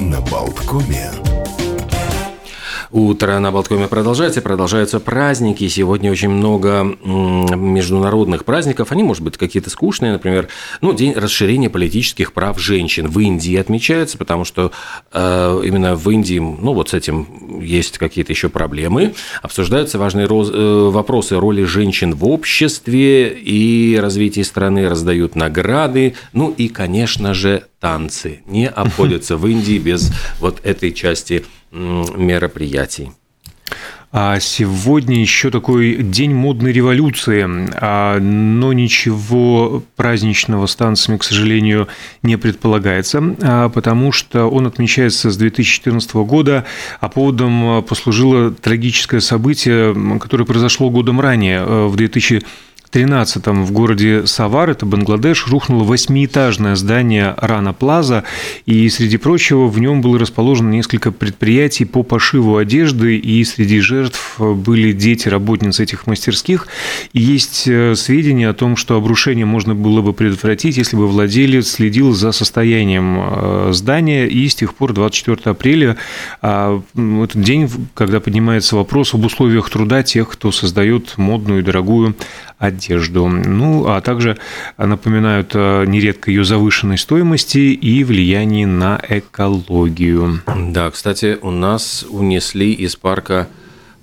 на Болткоме. Утро на Болткоме продолжается, продолжаются праздники. Сегодня очень много международных праздников. Они, может быть, какие-то скучные, например, ну, День расширения политических прав женщин в Индии отмечается, потому что э, именно в Индии, ну, вот с этим есть какие-то еще проблемы. Обсуждаются важные роз, э, вопросы роли женщин в обществе и развитии страны, раздают награды. Ну и, конечно же, танцы не обходятся в Индии без вот этой части мероприятий. А сегодня еще такой день модной революции, а, но ничего праздничного с танцами, к сожалению, не предполагается, а, потому что он отмечается с 2014 года, а поводом послужило трагическое событие, которое произошло годом ранее, в 2000 2013 в городе Савар, это Бангладеш, рухнуло восьмиэтажное здание Рана Плаза, и, среди прочего, в нем было расположено несколько предприятий по пошиву одежды, и среди жертв были дети работниц этих мастерских. И есть э, сведения о том, что обрушение можно было бы предотвратить, если бы владелец следил за состоянием э, здания, и с тех пор 24 апреля а, этот день, когда поднимается вопрос об условиях труда тех, кто создает модную и дорогую одежду. Ну, а также напоминают э, нередко ее завышенной стоимости и влиянии на экологию. Да, кстати, у нас унесли из парка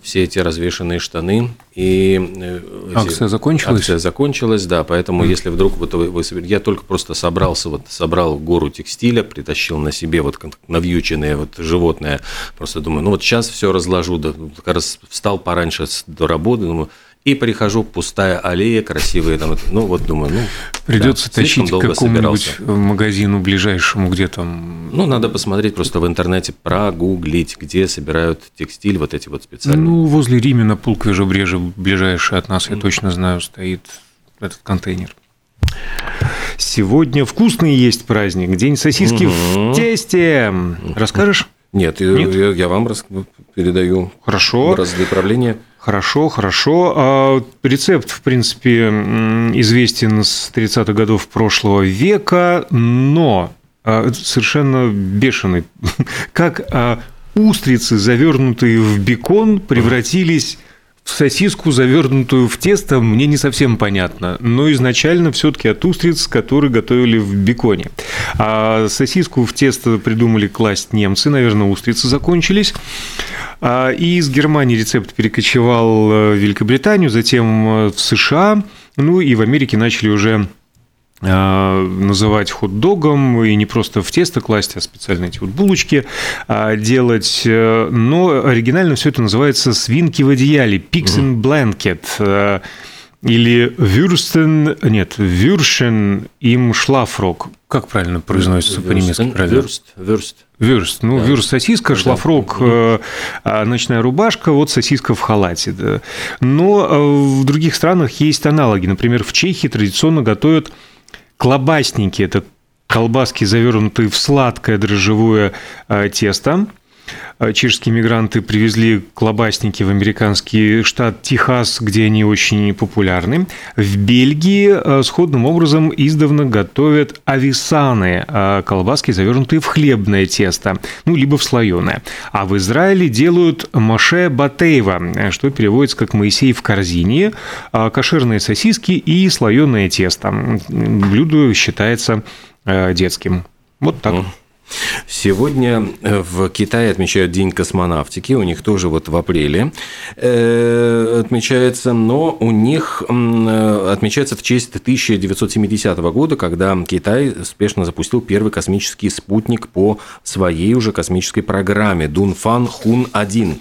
все эти развешенные штаны. И э, акция закончилась? Акция закончилась, да. Поэтому, mm. если вдруг вот вы, вы я только просто собрался, вот собрал гору текстиля, притащил на себе вот навьюченное вот животное. Просто думаю, ну вот сейчас все разложу. Да, как раз встал пораньше до работы, думаю, и прихожу, пустая аллея, красивые там, ну вот думаю, ну придется да, тащить к какому-нибудь магазину ближайшему, где там. Ну надо посмотреть просто в интернете, прогуглить, где собирают текстиль вот эти вот специальные. Ну возле Римена Пулквежа Брежа ближайший от нас, я точно знаю, стоит этот контейнер. Сегодня вкусный есть праздник, день сосиски угу. в тесте. Расскажешь? Нет, Нет? Я, я вам передаю. Хорошо. Разды правления. Хорошо, хорошо. А рецепт, в принципе, известен с 30-х годов прошлого века, но а, совершенно бешеный. Как а, устрицы, завернутые в бекон, превратились в сосиску, завернутую в тесто, мне не совсем понятно. Но изначально все-таки от устриц, которые готовили в беконе. А сосиску в тесто придумали класть немцы, наверное, устрицы закончились. А, и из Германии рецепт перекочевал э, в Великобританию, затем э, в США, ну и в Америке начали уже а, называть хот-догом и не просто в тесто класть, а специально эти вот булочки а, делать. Э, но оригинально все это называется свинки в одеяле, pigs in blanket или Вюрстен, нет, Вюршен им шлафрок. Как правильно произносится по-немецки? Вюрст, вюрст. Вюрст. Ну, да. вюрст сосиска, шлафрок, да. Э, ночная рубашка, вот сосиска в халате. Да. Но э, в других странах есть аналоги. Например, в Чехии традиционно готовят колбасники. Это колбаски, завернутые в сладкое дрожжевое э, тесто. Э, чешские мигранты привезли колбасники в американский штат Техас, где они очень популярны. В Бельгии э, сходным образом издавна готовят ависаны, э, колбаски, завернутые в хлебное тесто, ну, либо в слоеное. А в Израиле делают маше батейва, что переводится как «Моисей в корзине», кошерные сосиски и слоеное тесто. Блюдо считается детским. Вот так. Сегодня э, в Китае отмечают День космонавтики, у них тоже вот в апреле э, отмечается, но у них э, отмечается в честь 1970 года, когда Китай успешно запустил первый космический спутник по своей уже космической программе Дунфан Хун-1.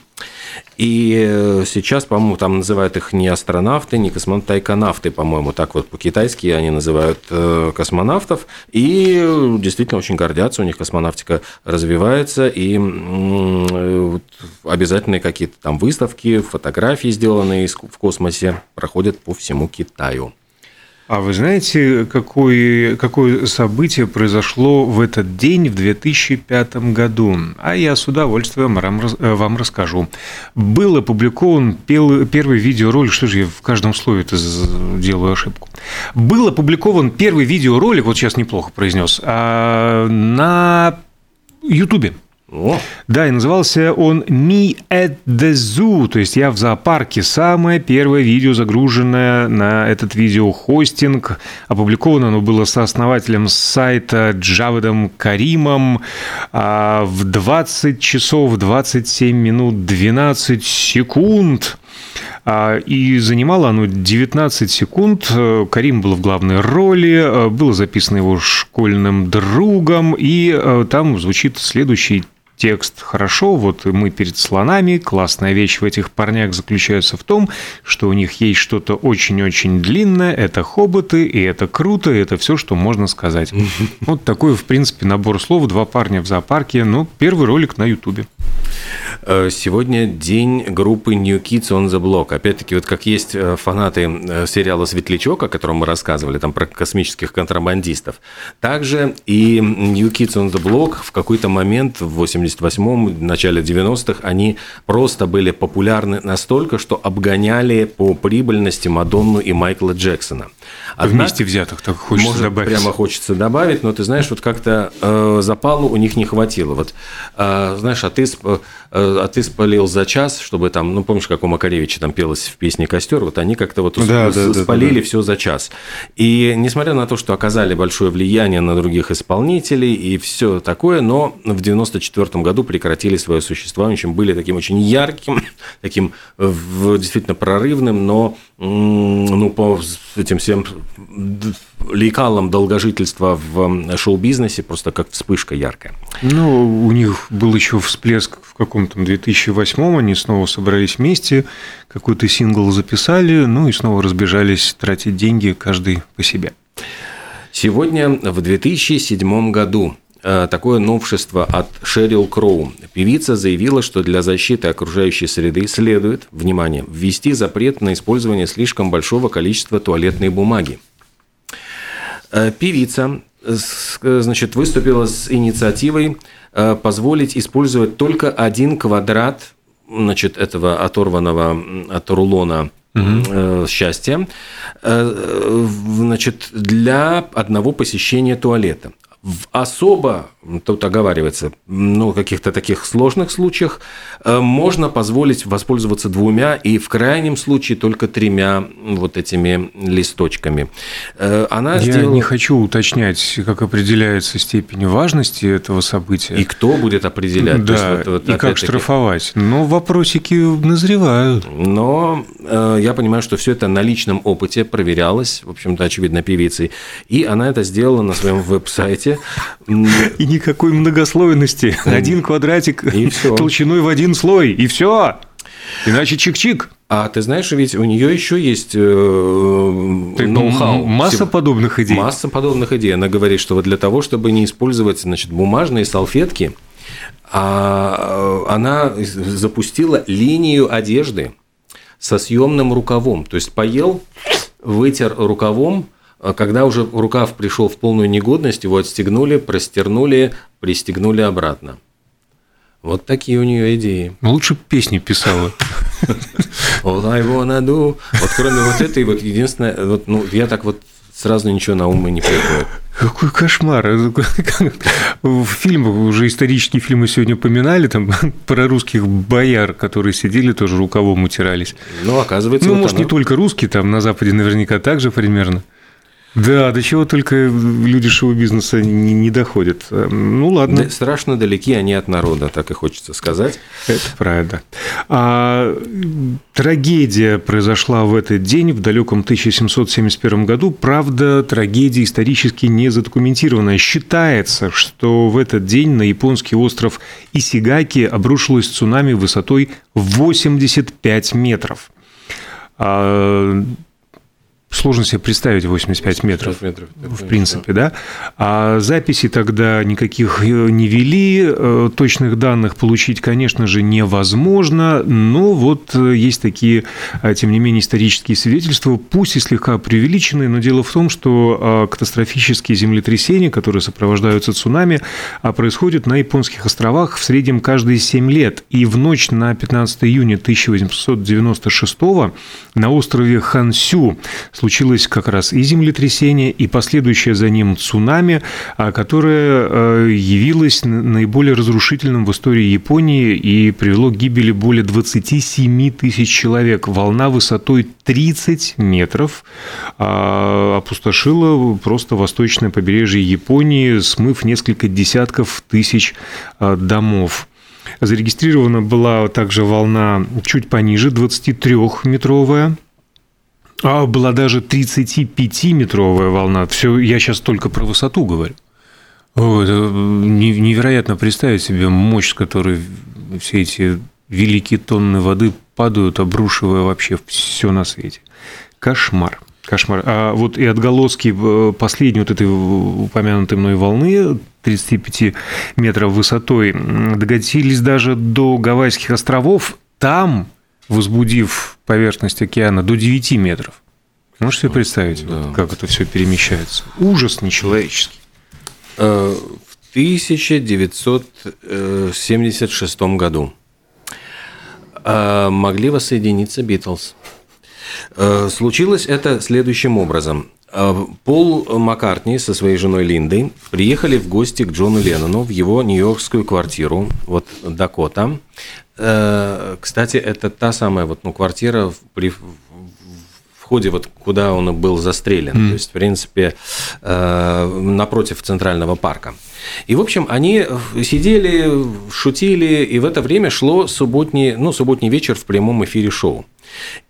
И э, сейчас, по-моему, там называют их не астронавты, не космонавты, а по-моему, так вот по-китайски они называют э, космонавтов. И действительно очень гордятся, у них космонавтика развивается, и э, обязательные какие-то там выставки, фотографии, сделанные в космосе, проходят по всему Китаю. А вы знаете, какое, какое событие произошло в этот день в 2005 году? А я с удовольствием вам расскажу. Был опубликован первый видеоролик, что же я в каждом слове это делаю ошибку. Был опубликован первый видеоролик, вот сейчас неплохо произнес, а, на Ютубе. О. Да, и назывался он «Me at the Zoo», то есть «Я в зоопарке». Самое первое видео, загруженное на этот видеохостинг. Опубликовано оно было сооснователем сайта Джаведом Каримом а, в 20 часов 27 минут 12 секунд. А, и занимало оно 19 секунд. Карим был в главной роли, было записано его школьным другом, и э, там звучит следующий текст хорошо, вот мы перед слонами, классная вещь в этих парнях заключается в том, что у них есть что-то очень-очень длинное, это хоботы, и это круто, и это все, что можно сказать. Вот такой, в принципе, набор слов, два парня в зоопарке, ну, первый ролик на Ютубе. Э, сегодня день группы New Kids on the Block. Опять-таки, вот как есть э, фанаты э, сериала «Светлячок», о котором мы рассказывали, там про космических контрабандистов, также и New Kids on the Block в какой-то момент в 88-м, начале 90-х, они просто были популярны настолько, что обгоняли по прибыльности Мадонну и Майкла Джексона. Однако, Вместе взятых, так хочется может, добавить. Прямо хочется добавить, но ты знаешь, вот как-то э, запалу у них не хватило. Вот, э, знаешь, а ты а ты спалил за час, чтобы там, ну, помнишь, как у Макаревича там пелось в песне «Костер», вот они как-то вот да, да, спалили да, да. все за час. И несмотря на то, что оказали большое влияние на других исполнителей и все такое, но в 94 году прекратили свое существование, чем были таким очень ярким, таким действительно прорывным, но ну, по этим всем лекалам долгожительства в шоу-бизнесе просто как вспышка яркая. Ну, у них был еще всплеск в каком-то 2008-м, они снова собрались вместе, какой-то сингл записали, ну и снова разбежались тратить деньги каждый по себе. Сегодня, в 2007 году, такое новшество от Шерил Кроу. Певица заявила, что для защиты окружающей среды следует, внимание, ввести запрет на использование слишком большого количества туалетной бумаги. Э, певица значит, выступила с инициативой э, позволить использовать только один квадрат значит, этого оторванного от рулона угу. счастья значит, для одного посещения туалета. В особо, тут оговаривается, ну, каких-то таких сложных случаях э, можно позволить воспользоваться двумя и в крайнем случае только тремя вот этими листочками. Э, она Я сделала... не хочу уточнять, как определяется степень важности этого события. И кто будет определять. Да, есть, вот, вот, и как штрафовать. Но вопросики назревают. Но э, я понимаю, что все это на личном опыте проверялось, в общем-то, очевидно, певицей. И она это сделала на своем веб-сайте. И никакой многослойности. Один квадратик толщиной в один слой, и все. Иначе чик-чик. А ты знаешь, ведь у нее еще есть э, ноу-хау. Масса подобных идей. Масса подобных идей. Она говорит, что вот для того, чтобы не использовать значит, бумажные салфетки, а, она запустила линию одежды со съемным рукавом. То есть поел, вытер рукавом, когда уже рукав пришел в полную негодность, его отстегнули, простернули, пристегнули обратно. Вот такие у нее идеи. Лучше песни писала. All I wanna do. Вот кроме вот этой, вот единственное, вот, ну, я так вот сразу ничего на ум и не приходит. Какой кошмар. В фильмах, уже исторические фильмы сегодня упоминали, там про русских бояр, которые сидели, тоже рукавом утирались. Ну, оказывается, Ну, вот может, оно... не только русские, там на Западе наверняка также примерно. Да, до чего только люди шоу-бизнеса не, не доходят. Ну, ладно. Да, страшно далеки они от народа, так и хочется сказать. Это правда. А, трагедия произошла в этот день, в далеком 1771 году. Правда, трагедия исторически не задокументированная. Считается, что в этот день на японский остров Исигаки обрушилось цунами высотой 85 метров. А, сложно себе представить 85 метров, метров в принципе, да. А записи тогда никаких э, не вели, э, точных данных получить, конечно же, невозможно, но вот э, есть такие, тем не менее, исторические свидетельства, пусть и слегка преувеличенные, но дело в том, что катастрофические землетрясения, которые сопровождаются цунами, происходят на японских островах в среднем каждые 7 лет, и в ночь на 15 июня 1896 на острове Хансю случилось как раз и землетрясение, и последующее за ним цунами, а, которое э, явилось наиболее разрушительным в истории Японии и привело к гибели более 27 тысяч человек. Волна высотой 30 метров а, опустошила просто восточное побережье Японии, смыв несколько десятков тысяч а, домов. Зарегистрирована была также волна чуть пониже, 23-метровая. А была даже 35-метровая волна. Все, я сейчас только про высоту говорю. О, это невероятно представить себе мощь, с которой все эти великие тонны воды падают, обрушивая вообще все на свете. Кошмар. Кошмар. А вот и отголоски э, последней вот этой упомянутой мной волны 35 метров высотой докатились даже до Гавайских островов. Там, возбудив поверхность океана до 9 метров. Можете себе представить, да. как это все перемещается? Ужас нечеловеческий. Э, в 1976 году э, могли воссоединиться Битлз. Э, случилось это следующим образом. Э, Пол Маккартни со своей женой Линдой приехали в гости к Джону Леннону в его нью-йоркскую квартиру, вот Дакота. Э, кстати, это та самая вот, ну, квартира при входе, вот, куда он был застрелен. Mm. То есть, в принципе, напротив Центрального парка. И, в общем, они сидели, шутили, и в это время шло субботний, ну, субботний вечер в прямом эфире шоу.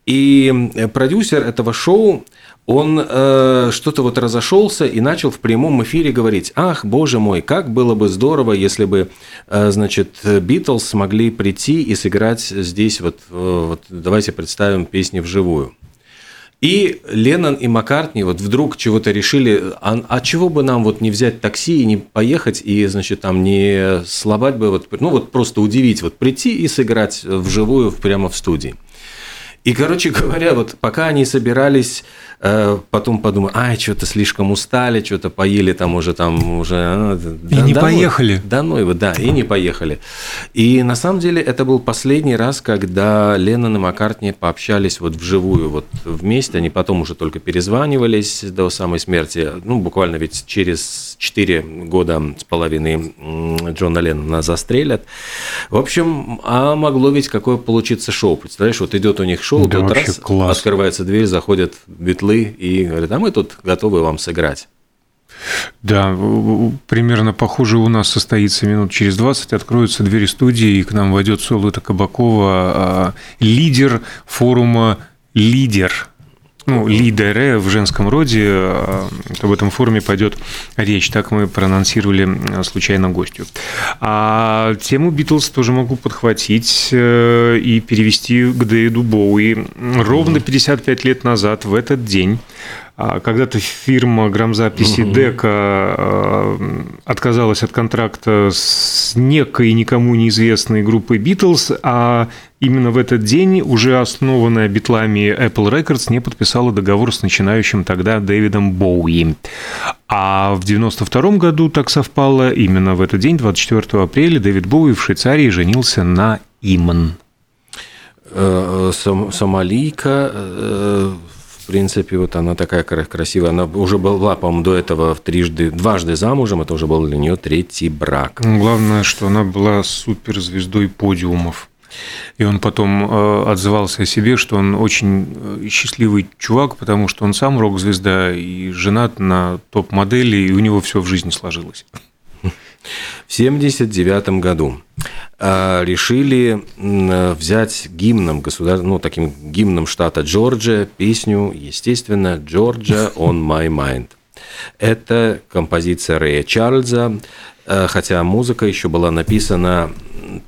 И продюсер этого шоу, он э, что-то вот разошелся и начал в прямом эфире говорить, ах, боже мой, как было бы здорово, если бы, э, значит, Битлз смогли прийти и сыграть здесь вот, э, вот давайте представим песни вживую. И Леннон и Маккартни вот вдруг чего-то решили, а, а чего бы нам вот не взять такси и не поехать и, значит, там не слабать бы, вот, ну вот просто удивить, вот прийти и сыграть вживую прямо в студии. И, короче говоря, вот пока они собирались, э, потом подумали, ай, что-то слишком устали, что-то поели там уже, там уже... А, и да, не домой, поехали. Да, ну его, да, и не поехали. И на самом деле это был последний раз, когда Леннон и Маккартни пообщались вот вживую, вот вместе, они потом уже только перезванивались до самой смерти, ну, буквально ведь через 4 года с половиной Джона Леннона застрелят. В общем, а могло ведь какое получиться шоу, представляешь, вот идет у них шоу, да, тут раз класс. открывается дверь, заходят битлы и говорят, а мы тут готовы вам сыграть. Да, примерно похоже у нас состоится минут через 20, откроются двери студии, и к нам войдет Солота Кабакова, а, лидер форума «Лидер», ну, лидеры в женском роде, а, об этом форуме пойдет речь. Так мы проанонсировали случайно гостю. А тему Битлз тоже могу подхватить э, и перевести к Дэвиду Боуи. Ровно 55 лет назад, в этот день, когда-то фирма грамзаписи угу. Дека а, отказалась от контракта с некой никому неизвестной группой Beatles, а именно в этот день уже основанная битлами Apple Records не подписала договор с начинающим тогда Дэвидом Боуи. А в 92 году так совпало, именно в этот день, 24 апреля, Дэвид Боуи в Швейцарии женился на Иман. Э, сом, сомалийка э, принципе, вот она такая красивая. Она уже была, по-моему, до этого трижды, дважды замужем. Это уже был для нее третий брак. Главное, что она была суперзвездой подиумов. И он потом э, отзывался о себе, что он очень э, счастливый чувак, потому что он сам рок-звезда и женат на топ-модели, и у него все в жизни сложилось. В 1979 году э, решили взять гимном государ... ну, таким гимном штата Джорджия песню, естественно, «Georgia on my mind». Это композиция Рэя Чарльза, э, хотя музыка еще была написана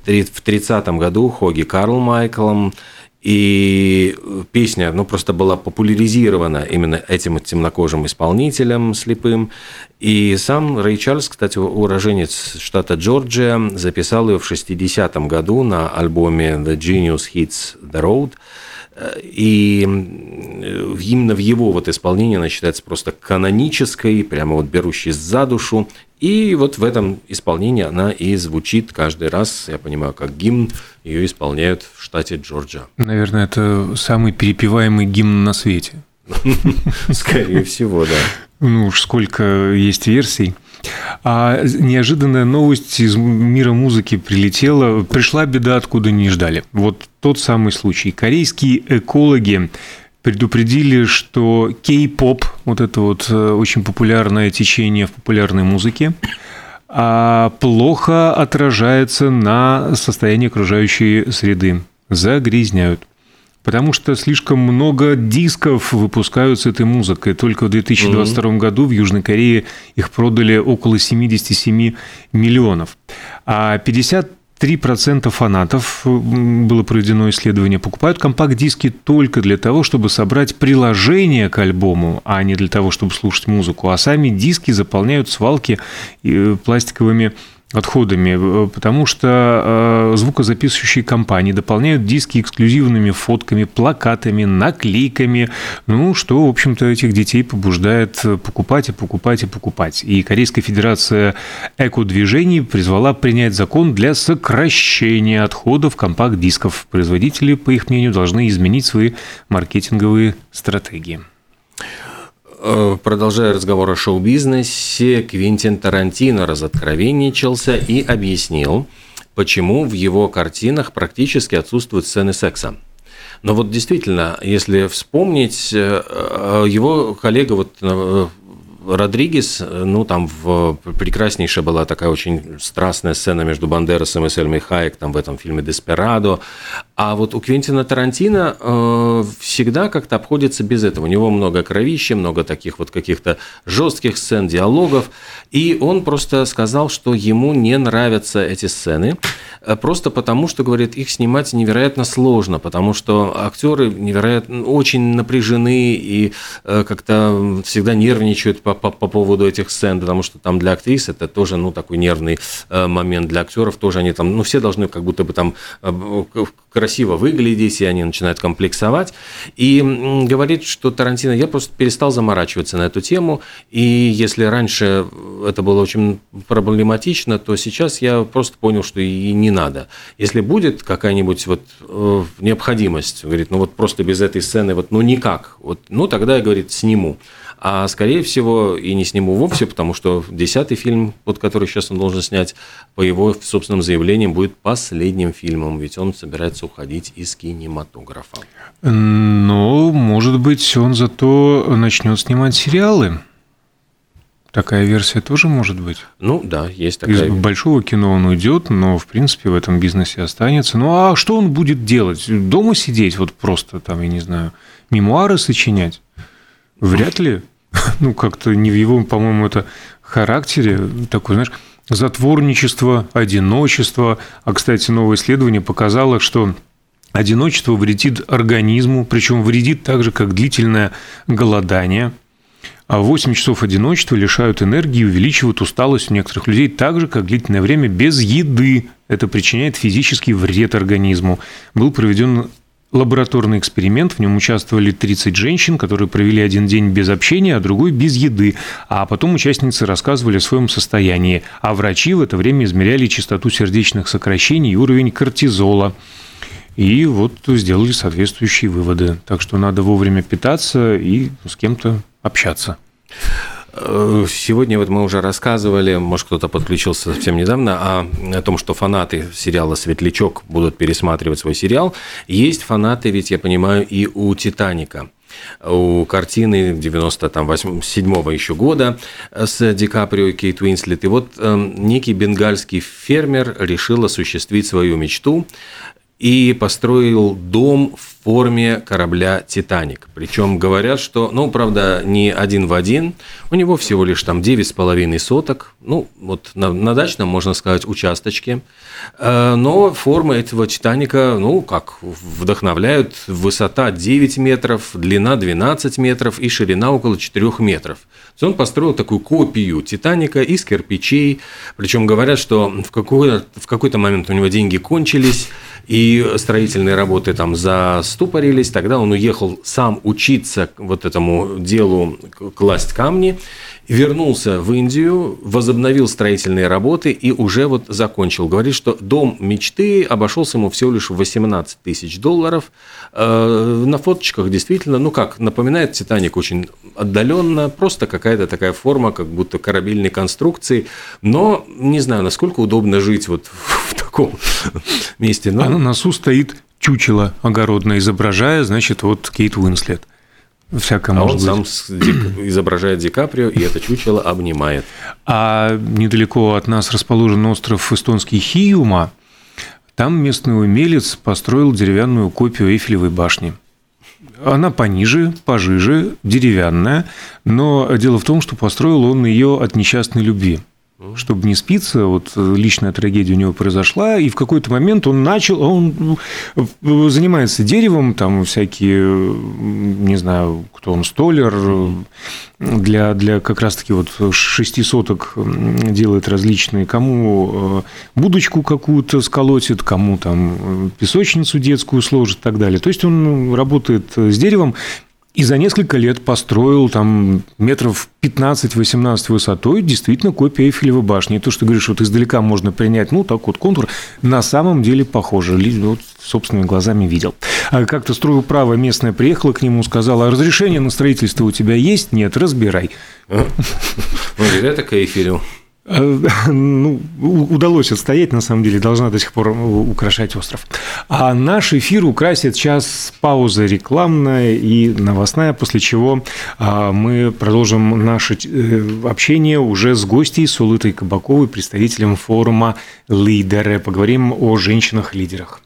в 30 году Хоги Карл Майклом, и песня, ну, просто была популяризирована именно этим темнокожим исполнителем слепым. И сам Рэй Чарльз, кстати, уроженец штата Джорджия, записал ее в 60-м году на альбоме The Genius Hits the Road – и именно в его вот исполнении она считается просто канонической, прямо вот берущей за душу. И вот в этом исполнении она и звучит каждый раз, я понимаю, как гимн, ее исполняют в штате Джорджия. Наверное, это самый перепеваемый гимн на свете. Скорее всего, да. Ну уж сколько есть версий. А неожиданная новость из мира музыки прилетела. Пришла беда, откуда не ждали. Вот тот самый случай. Корейские экологи предупредили, что кей-поп, вот это вот э, очень популярное течение в популярной музыке, а, плохо отражается на состоянии окружающей среды. Загрязняют. Потому что слишком много дисков выпускают с этой музыкой. Только в 2022 mm-hmm. году в Южной Корее их продали около 77 миллионов. А 50 3% фанатов, было проведено исследование, покупают компакт-диски только для того, чтобы собрать приложение к альбому, а не для того, чтобы слушать музыку. А сами диски заполняют свалки э, пластиковыми отходами, э, потому что э, звукозаписывающие компании дополняют диски эксклюзивными фотками, плакатами, наклейками, ну, что, в общем-то, этих детей побуждает покупать и покупать и покупать. И Корейская Федерация эко-движений призвала принять закон для сокращения отходов компакт-дисков. Производители, по их мнению, должны изменить свои маркетинговые стратегии. Э, продолжая разговор о шоу-бизнесе, Квинтин Тарантино разоткровенничался и объяснил, почему в его картинах практически отсутствуют сцены секса. Но вот действительно, если вспомнить, э, э, его коллега вот Родригес, ну, там в, прекраснейшая была такая очень страстная сцена между Бандерасом и Сельмой Хайек там в этом фильме «Деспирадо». А вот у Квентина Тарантино э, всегда как-то обходится без этого. У него много кровища, много таких вот каких-то жестких сцен, диалогов. И он просто сказал, что ему не нравятся эти сцены, э, просто потому что, говорит, их снимать невероятно сложно, потому что актеры невероятно очень напряжены и э, как-то всегда нервничают по, по, по поводу этих сцен, потому что там для актрис это тоже, ну, такой нервный э, момент, для актеров тоже они там, ну, все должны как будто бы там красиво выглядеть, и они начинают комплексовать. И говорит, что Тарантино, я просто перестал заморачиваться на эту тему, и если раньше это было очень проблематично, то сейчас я просто понял, что и не надо. Если будет какая-нибудь вот э, необходимость, говорит, ну вот просто без этой сцены, вот ну никак, вот, ну тогда я, говорит, сниму. А скорее всего и не сниму вовсе, потому что десятый фильм, вот который сейчас он должен снять, по его собственным заявлениям, будет последним фильмом, ведь он собирается уходить из кинематографа. Ну, может быть, он зато начнет снимать сериалы. Такая версия тоже может быть. Ну да, есть такая. Из большого кино он уйдет, но в принципе в этом бизнесе останется. Ну а что он будет делать? Дома сидеть, вот просто там, я не знаю, мемуары сочинять? Вряд ли. ну, как-то не в его, по-моему, это характере, такой, знаешь, затворничество, одиночество. А, кстати, новое исследование показало, что одиночество вредит организму, причем вредит так же, как длительное голодание. А 8 часов одиночества лишают энергии и увеличивают усталость у некоторых людей так же, как длительное время без еды. Это причиняет физический вред организму. Был проведен лабораторный эксперимент. В нем участвовали 30 женщин, которые провели один день без общения, а другой без еды. А потом участницы рассказывали о своем состоянии. А врачи в это время измеряли частоту сердечных сокращений и уровень кортизола. И вот сделали соответствующие выводы. Так что надо вовремя питаться и с кем-то общаться. Э, сегодня вот мы уже рассказывали, может кто-то подключился совсем недавно, о, о том, что фанаты сериала «Светлячок» будут пересматривать свой сериал. Есть фанаты, ведь я понимаю, и у «Титаника» у картины 97-го еще года с Ди Каприо и Кейт Уинслет. И вот э, некий бенгальский фермер решил осуществить свою мечту и построил дом в форме корабля «Титаник». Причем говорят, что, ну, правда, не один в один, у него всего лишь там 9,5 соток, ну, вот на, на дачном, можно сказать, участочке, э, но форма этого «Титаника», ну, как вдохновляют, высота 9 метров, длина 12 метров и ширина около 4 метров. То есть он построил такую копию «Титаника» из кирпичей, причем говорят, что в какой-то, в какой-то момент у него деньги кончились, и строительные работы там за заступорились, тогда он уехал сам учиться вот этому делу класть камни, вернулся в Индию, возобновил строительные работы и уже вот закончил. Говорит, что дом мечты обошелся ему всего лишь в 18 тысяч долларов. Э, на фоточках действительно, ну как, напоминает «Титаник» очень отдаленно, просто какая-то такая форма, как будто корабельной конструкции. Но не знаю, насколько удобно жить вот в таком месте. Но... А на носу стоит чучело огородное, изображая, значит, вот Кейт Уинслет всякое а он быть. сам изображает Ди Каприо, и это чучело обнимает. А недалеко от нас расположен остров эстонский Хиюма. Там местный умелец построил деревянную копию Эйфелевой башни. Она пониже, пожиже, деревянная, но дело в том, что построил он ее от несчастной любви чтобы не спиться, вот э, личная трагедия у него произошла, и в какой-то момент он начал, он ну, занимается деревом, там всякие, не знаю, кто он, столер, для, для как раз-таки вот шести соток делает различные, кому э, будочку какую-то сколотит, кому там э, песочницу детскую сложит и так далее. То есть он работает с деревом, и за несколько лет построил там метров 15-18 высотой действительно копия Эйфелевой башни. И то, что говоришь, вот издалека можно принять, ну, так вот контур, на самом деле похоже. Вот собственными глазами видел. А как-то стройуправа местная приехала к нему, сказала, а разрешение на строительство у тебя есть? Нет, разбирай. Вот это к Эйфелю. Ну, удалось отстоять, на самом деле, должна до сих пор украшать остров. А наш эфир украсит час пауза рекламная и новостная, после чего а, мы продолжим наше э, общение уже с гостьей, с Улытой Кабаковой, представителем форума «Лидеры». Поговорим о женщинах-лидерах.